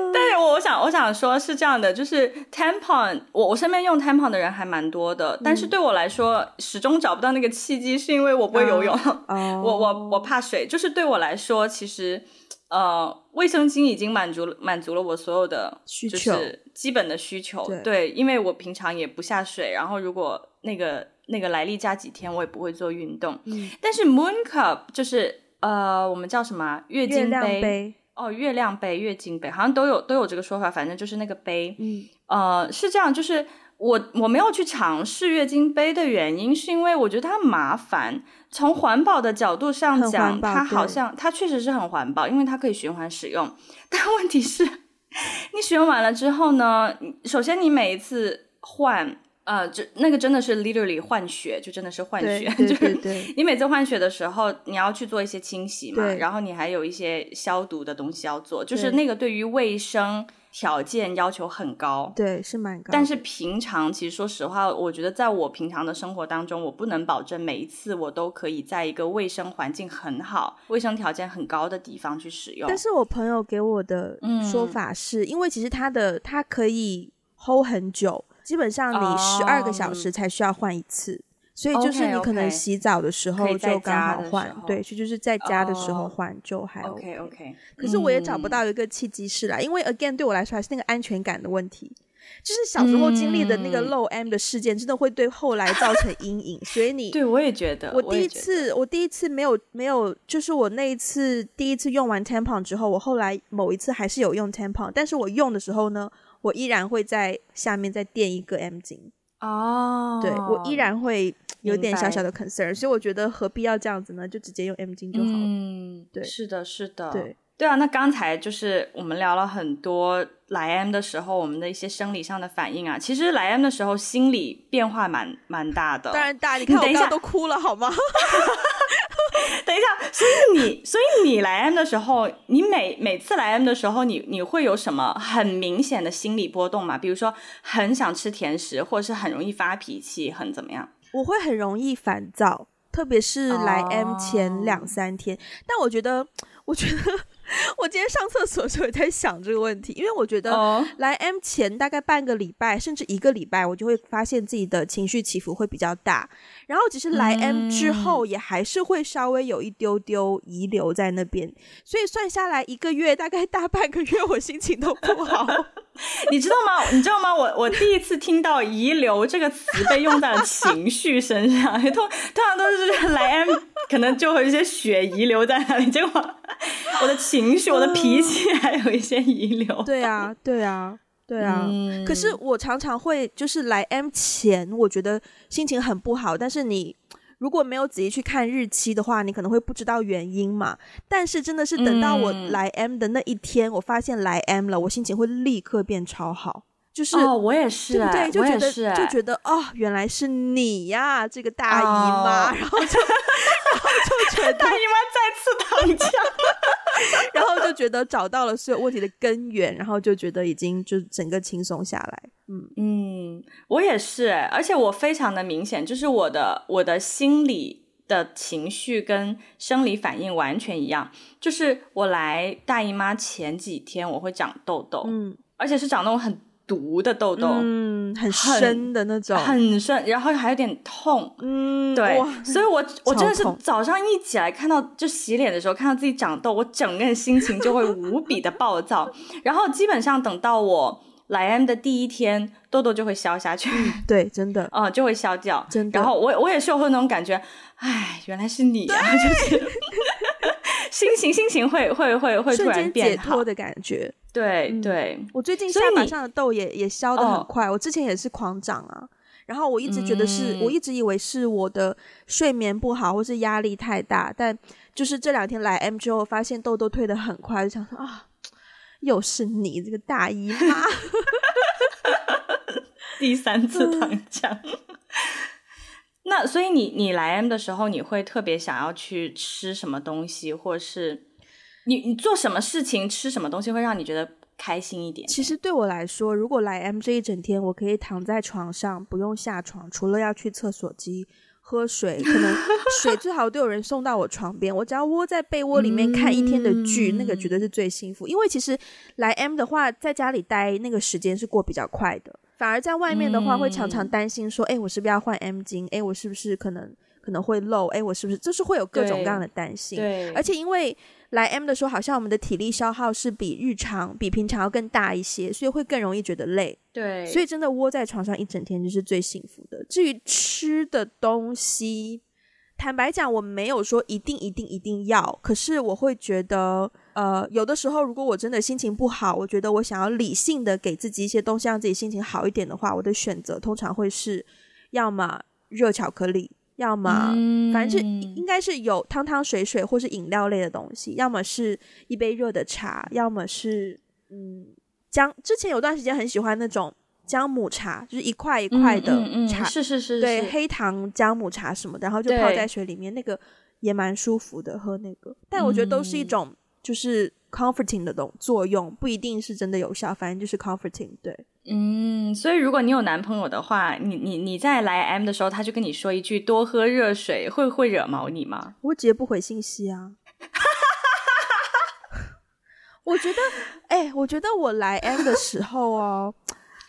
[LAUGHS] 但是我想，我想说，是这样的，就是 tampon，我我身边用 tampon 的人还蛮多的，嗯、但是对我来说，始终找不到那个契机，是因为我不会游泳，啊、[LAUGHS] 我我我怕水。就是对我来说，其实呃，卫生巾已经满足满足了我所有的需求，就是基本的需求。对，对，因为我平常也不下水，然后如果那个那个来例假几天，我也不会做运动。嗯，但是 moon cup 就是呃，我们叫什么月经杯。哦，月亮杯、月经杯好像都有都有这个说法，反正就是那个杯。嗯，呃，是这样，就是我我没有去尝试月经杯的原因，是因为我觉得它麻烦。从环保的角度上讲，它好像它确实是很环保，因为它可以循环使用。但问题是，[LAUGHS] 你使用完了之后呢，首先你每一次换。呃，就那个真的是 literally 换血，就真的是换血，[LAUGHS] 就是你每次换血的时候，你要去做一些清洗嘛，然后你还有一些消毒的东西要做，就是那个对于卫生条件要求很高，对，是蛮高。但是平常其实说实话，我觉得在我平常的生活当中，我不能保证每一次我都可以在一个卫生环境很好、卫生条件很高的地方去使用。但是我朋友给我的说法是，嗯、因为其实它的它可以 hold 很久。基本上你十二个小时才需要换一次，oh, 所以就是你可能洗澡的时候就刚好换，对，所以就是在家的时候换就还 OK OK. 可是我也找不到一个契机是啦，嗯、因为 again 对我来说还是那个安全感的问题，就是小时候经历的那个漏 M 的事件，真的会对后来造成阴影，嗯、所以你 [LAUGHS] 对我也觉得，我第一次我，我第一次没有没有，就是我那一次第一次用完 tampon 之后，我后来某一次还是有用 tampon，但是我用的时候呢。我依然会在下面再垫一个 M 巾哦，对，我依然会有点小小的 concern，所以我觉得何必要这样子呢？就直接用 M 巾就好了。嗯，对，是的，是的，对，对啊。那刚才就是我们聊了很多来 M 的时候，我们的一些生理上的反应啊。其实来 M 的时候，心理变化蛮蛮大的，当然大。你 [LAUGHS] 看我刚刚都哭了，好吗？[LAUGHS] 等一下，所以你，所以你来 M 的时候，你每每次来 M 的时候，你你会有什么很明显的心理波动吗？比如说很想吃甜食，或者是很容易发脾气，很怎么样？我会很容易烦躁，特别是来 M 前两三天。Oh. 但我觉得，[TSK] 我觉得。[LAUGHS] 我今天上厕所的时候也在想这个问题，因为我觉得来 M 前大概半个礼拜甚至一个礼拜，我就会发现自己的情绪起伏会比较大。然后其实来 M 之后也还是会稍微有一丢丢遗留在那边，所以算下来一个月大概大半个月我心情都不好。[LAUGHS] 你知道吗？你知道吗？我我第一次听到“遗留”这个词被用在了情绪身上，通通常都是来 M 可能就会有一些血遗留在那里，结果 [LAUGHS] 我的情绪、我的脾气还有一些遗留。对啊，对啊，对啊。嗯、可是我常常会就是来 M 前，我觉得心情很不好，但是你。如果没有仔细去看日期的话，你可能会不知道原因嘛。但是真的是等到我来 M 的那一天，嗯、我发现来 M 了，我心情会立刻变超好。就是哦，我也是，对不对？就觉得是就觉得哦，原来是你呀，这个大姨妈，哦、然后就然后就觉得 [LAUGHS] 大姨妈再次躺枪，然后就觉得找到了所有问题的根源，然后就觉得已经就整个轻松下来。嗯。嗯，我也是，而且我非常的明显，就是我的我的心理的情绪跟生理反应完全一样，就是我来大姨妈前几天我会长痘痘，嗯，而且是长那种很。毒的痘痘，嗯，很深的那种，很深，然后还有点痛，嗯，对，所以我我真的是早上一起来看到就洗脸的时候看到自己长痘，我整个人心情就会无比的暴躁，[LAUGHS] 然后基本上等到我来 M 的第一天，痘痘就会消下去。对，真的，嗯，就会消掉。真的。然后我我也是有会那种感觉，哎，原来是你啊，就是 [LAUGHS] 心情心情会会会会突然变好解脱的感觉。对、嗯、对，我最近下巴上的痘也也消的很快，我之前也是狂长啊。然后我一直觉得是、嗯、我一直以为是我的睡眠不好，或是压力太大，但就是这两天来 M 之后，发现痘痘退的很快，就想说啊，又是你这个大姨妈，[LAUGHS] 第三次躺枪。那所以你你来 M 的时候，你会特别想要去吃什么东西，或是你你做什么事情吃什么东西会让你觉得开心一点。其实对我来说，如果来 M 这一整天，我可以躺在床上不用下床，除了要去厕所机喝水，可能 [LAUGHS] 水最好都有人送到我床边，我只要窝在被窝里面看一天的剧，嗯、那个绝对是最幸福。因为其实来 M 的话，在家里待那个时间是过比较快的，反而在外面的话会常常担心说，哎、嗯，我是不是要换 M 巾？哎，我是不是可能可能会漏？哎，我是不是就是会有各种各样的担心？对，而且因为。来 M 的时候，好像我们的体力消耗是比日常、比平常要更大一些，所以会更容易觉得累。对，所以真的窝在床上一整天就是最幸福的。至于吃的东西，坦白讲，我没有说一定、一定、一定要。可是我会觉得，呃，有的时候如果我真的心情不好，我觉得我想要理性的给自己一些东西，让自己心情好一点的话，我的选择通常会是要么热巧克力。要么，反正是应该是有汤汤水水或是饮料类的东西，要么是一杯热的茶，要么是嗯姜。之前有段时间很喜欢那种姜母茶，就是一块一块的茶，嗯嗯嗯、是是是，对，黑糖姜母茶什么的，然后就泡在水里面，那个也蛮舒服的，喝那个。但我觉得都是一种就是。comforting 的东作用不一定是真的有效，反正就是 comforting。对，嗯，所以如果你有男朋友的话，你你你在来 M 的时候，他就跟你说一句多喝热水，会会惹毛你吗？我直接不回信息啊。[LAUGHS] 我觉得，哎、欸，我觉得我来 M 的时候哦，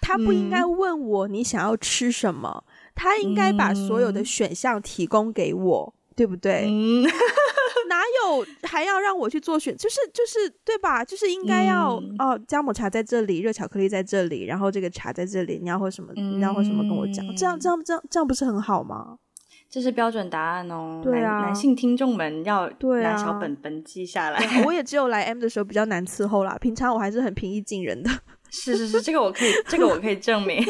他不应该问我你想要吃什么，嗯、他应该把所有的选项提供给我，嗯、对不对？嗯哪有还要让我去做选？就是就是对吧？就是应该要、嗯、哦，姜母茶在这里，热巧克力在这里，然后这个茶在这里，你要喝什么？嗯、你要喝什么？跟我讲，这样这样这样这样不是很好吗？这是标准答案哦。对啊，男，男性听众们要拿小本本记下来。啊、我 [LAUGHS] 也只有来 M 的时候比较难伺候啦，平常我还是很平易近人的。[LAUGHS] 是是是，这个我可以，这个我可以证明。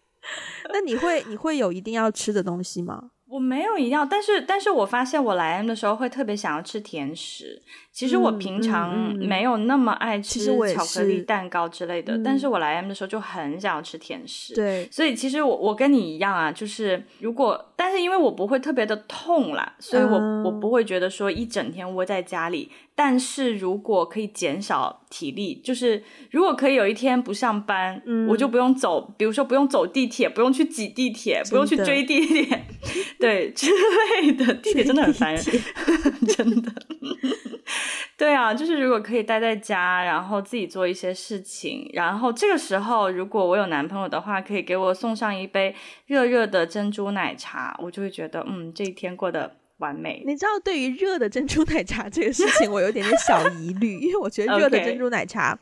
[LAUGHS] 那你会你会有一定要吃的东西吗？我没有一样，但是但是我发现我来 M 的时候会特别想要吃甜食。其实我平常没有那么爱吃巧克力蛋糕之类的，嗯、但是我来 M 的时候就很想要吃甜食。对，所以其实我我跟你一样啊，就是如果但是因为我不会特别的痛啦，所以我、嗯、我不会觉得说一整天窝在家里。但是如果可以减少体力，就是如果可以有一天不上班，嗯、我就不用走，比如说不用走地铁，不用去挤地铁，不用去追地铁，[LAUGHS] 对之类的，地铁真的很烦人，[LAUGHS] 真的。对啊，就是如果可以待在家，然后自己做一些事情，然后这个时候如果我有男朋友的话，可以给我送上一杯热热的珍珠奶茶，我就会觉得嗯，这一天过得。完美，你知道对于热的珍珠奶茶这个事情，我有点点小疑虑，因为我觉得热的珍珠奶茶.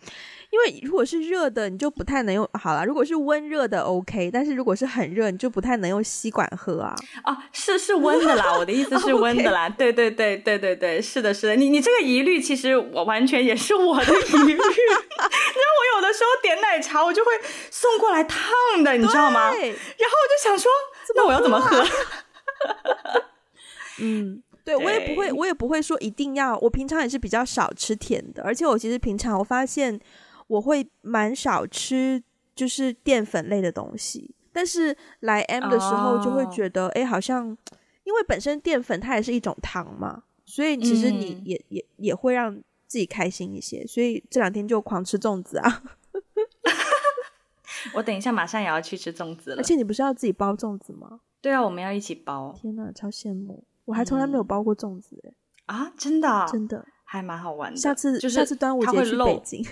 因为如果是热的，你就不太能用。好了，如果是温热的，OK，但是如果是很热，你就不太能用吸管喝啊。哦，是是温的啦，我的意思是 [LAUGHS] 温的啦。对对对对对对，是的，是的。你你这个疑虑，其实我完全也是我的疑虑。[LAUGHS] 因为我有的时候点奶茶，我就会送过来烫的，你知道吗？对然后我就想说，那我要怎么喝？[LAUGHS] 嗯，对，我也不会，我也不会说一定要。我平常也是比较少吃甜的，而且我其实平常我发现我会蛮少吃就是淀粉类的东西。但是来 M 的时候就会觉得，哎、oh.，好像因为本身淀粉它也是一种糖嘛，所以其实你也、嗯、也也会让自己开心一些。所以这两天就狂吃粽子啊！[LAUGHS] 我等一下马上也要去吃粽子了。而且你不是要自己包粽子吗？对啊，我们要一起包。天哪，超羡慕！我还从来没有包过粽子哎、嗯、啊，真的真的还蛮好玩的。下次就是下次端午节去北京，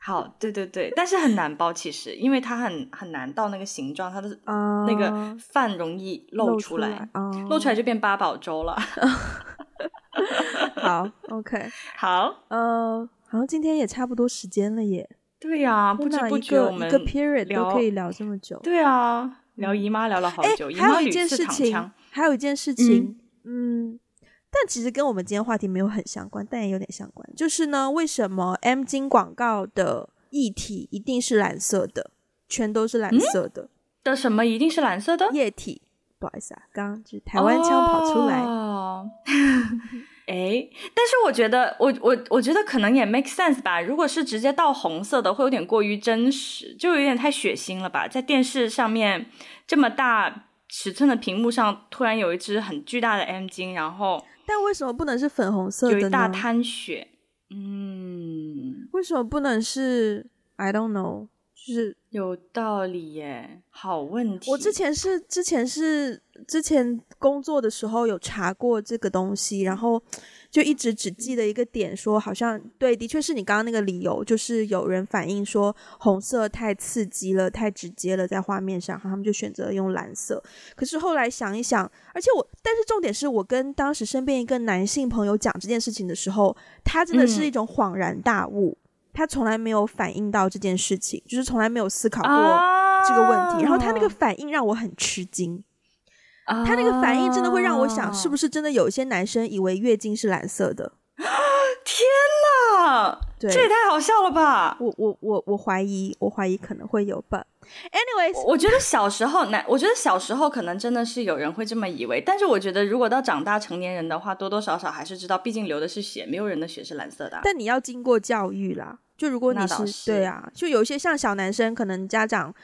好，对对对，但是很难包其实，因为它很很难到那个形状，它的那个饭容易露出来，露出来，露出来就变八宝粥了。[LAUGHS] 好，[LAUGHS] OK，好，呃，好像今天也差不多时间了耶。对呀、啊，不知不觉我们一个 period 都可以聊这么久。对啊，聊姨妈聊了好久。还有一件事情，还有一件事情，嗯，嗯，但其实跟我们今天话题没有很相关，但也有点相关。就是呢，为什么 M 金广告的液体一定是蓝色的？全都是蓝色的。嗯、的什么一定是蓝色的？液体，不好意思啊，刚刚就台湾腔跑出来。[LAUGHS] 哦哎，但是我觉得，我我我觉得可能也 make sense 吧。如果是直接倒红色的，会有点过于真实，就有点太血腥了吧。在电视上面这么大尺寸的屏幕上，突然有一只很巨大的 M 巾，然后，但为什么不能是粉红色的呢？有一大滩血，嗯，为什么不能是？I don't know，就是有道理耶，好问题。我之前是之前是。之前工作的时候有查过这个东西，然后就一直只记得一个点，说好像对，的确是你刚刚那个理由，就是有人反映说红色太刺激了，太直接了，在画面上，然后他们就选择用蓝色。可是后来想一想，而且我，但是重点是我跟当时身边一个男性朋友讲这件事情的时候，他真的是一种恍然大悟，嗯、他从来没有反应到这件事情，就是从来没有思考过这个问题，啊、然后他那个反应让我很吃惊。他那个反应真的会让我想，是不是真的有一些男生以为月经是蓝色的？[GASPS] 天哪，对，这也太好笑了吧！我我我我怀疑，我怀疑可能会有吧。Anyways，我觉得小时候男，我觉得小时候可能真的是有人会这么以为，但是我觉得如果到长大成年人的话，多多少少还是知道，毕竟流的是血，没有人的血是蓝色的。但你要经过教育啦，就如果你是，是对啊，就有一些像小男生，可能家长。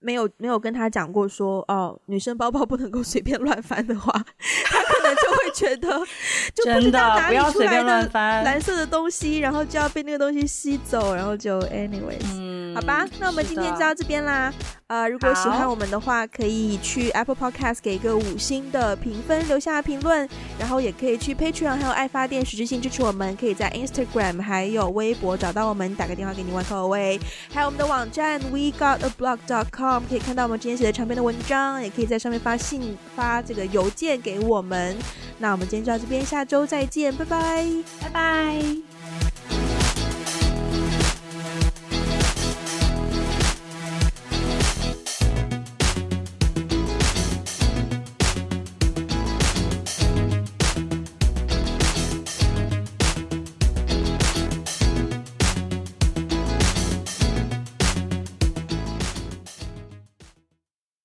没有没有跟他讲过说哦，女生包包不能够随便乱翻的话，他可能就会觉得就不知道哪里出来的蓝色的东西，然后就要被那个东西吸走，然后就 anyways，嗯，好吧，那我们今天就到这边啦。呃，如果喜欢我们的话，可以去 Apple Podcast 给一个五星的评分，留下评论，然后也可以去 Patreon 还有爱发电实质性支持我们，可以在 Instagram 还有微博找到我们，打个电话给你 one call away，还有我们的网站 We Got A Blog dot com 可以看到我们之前写的长篇的文章，也可以在上面发信发这个邮件给我们。那我们今天就到这边，下周再见，拜拜，拜拜。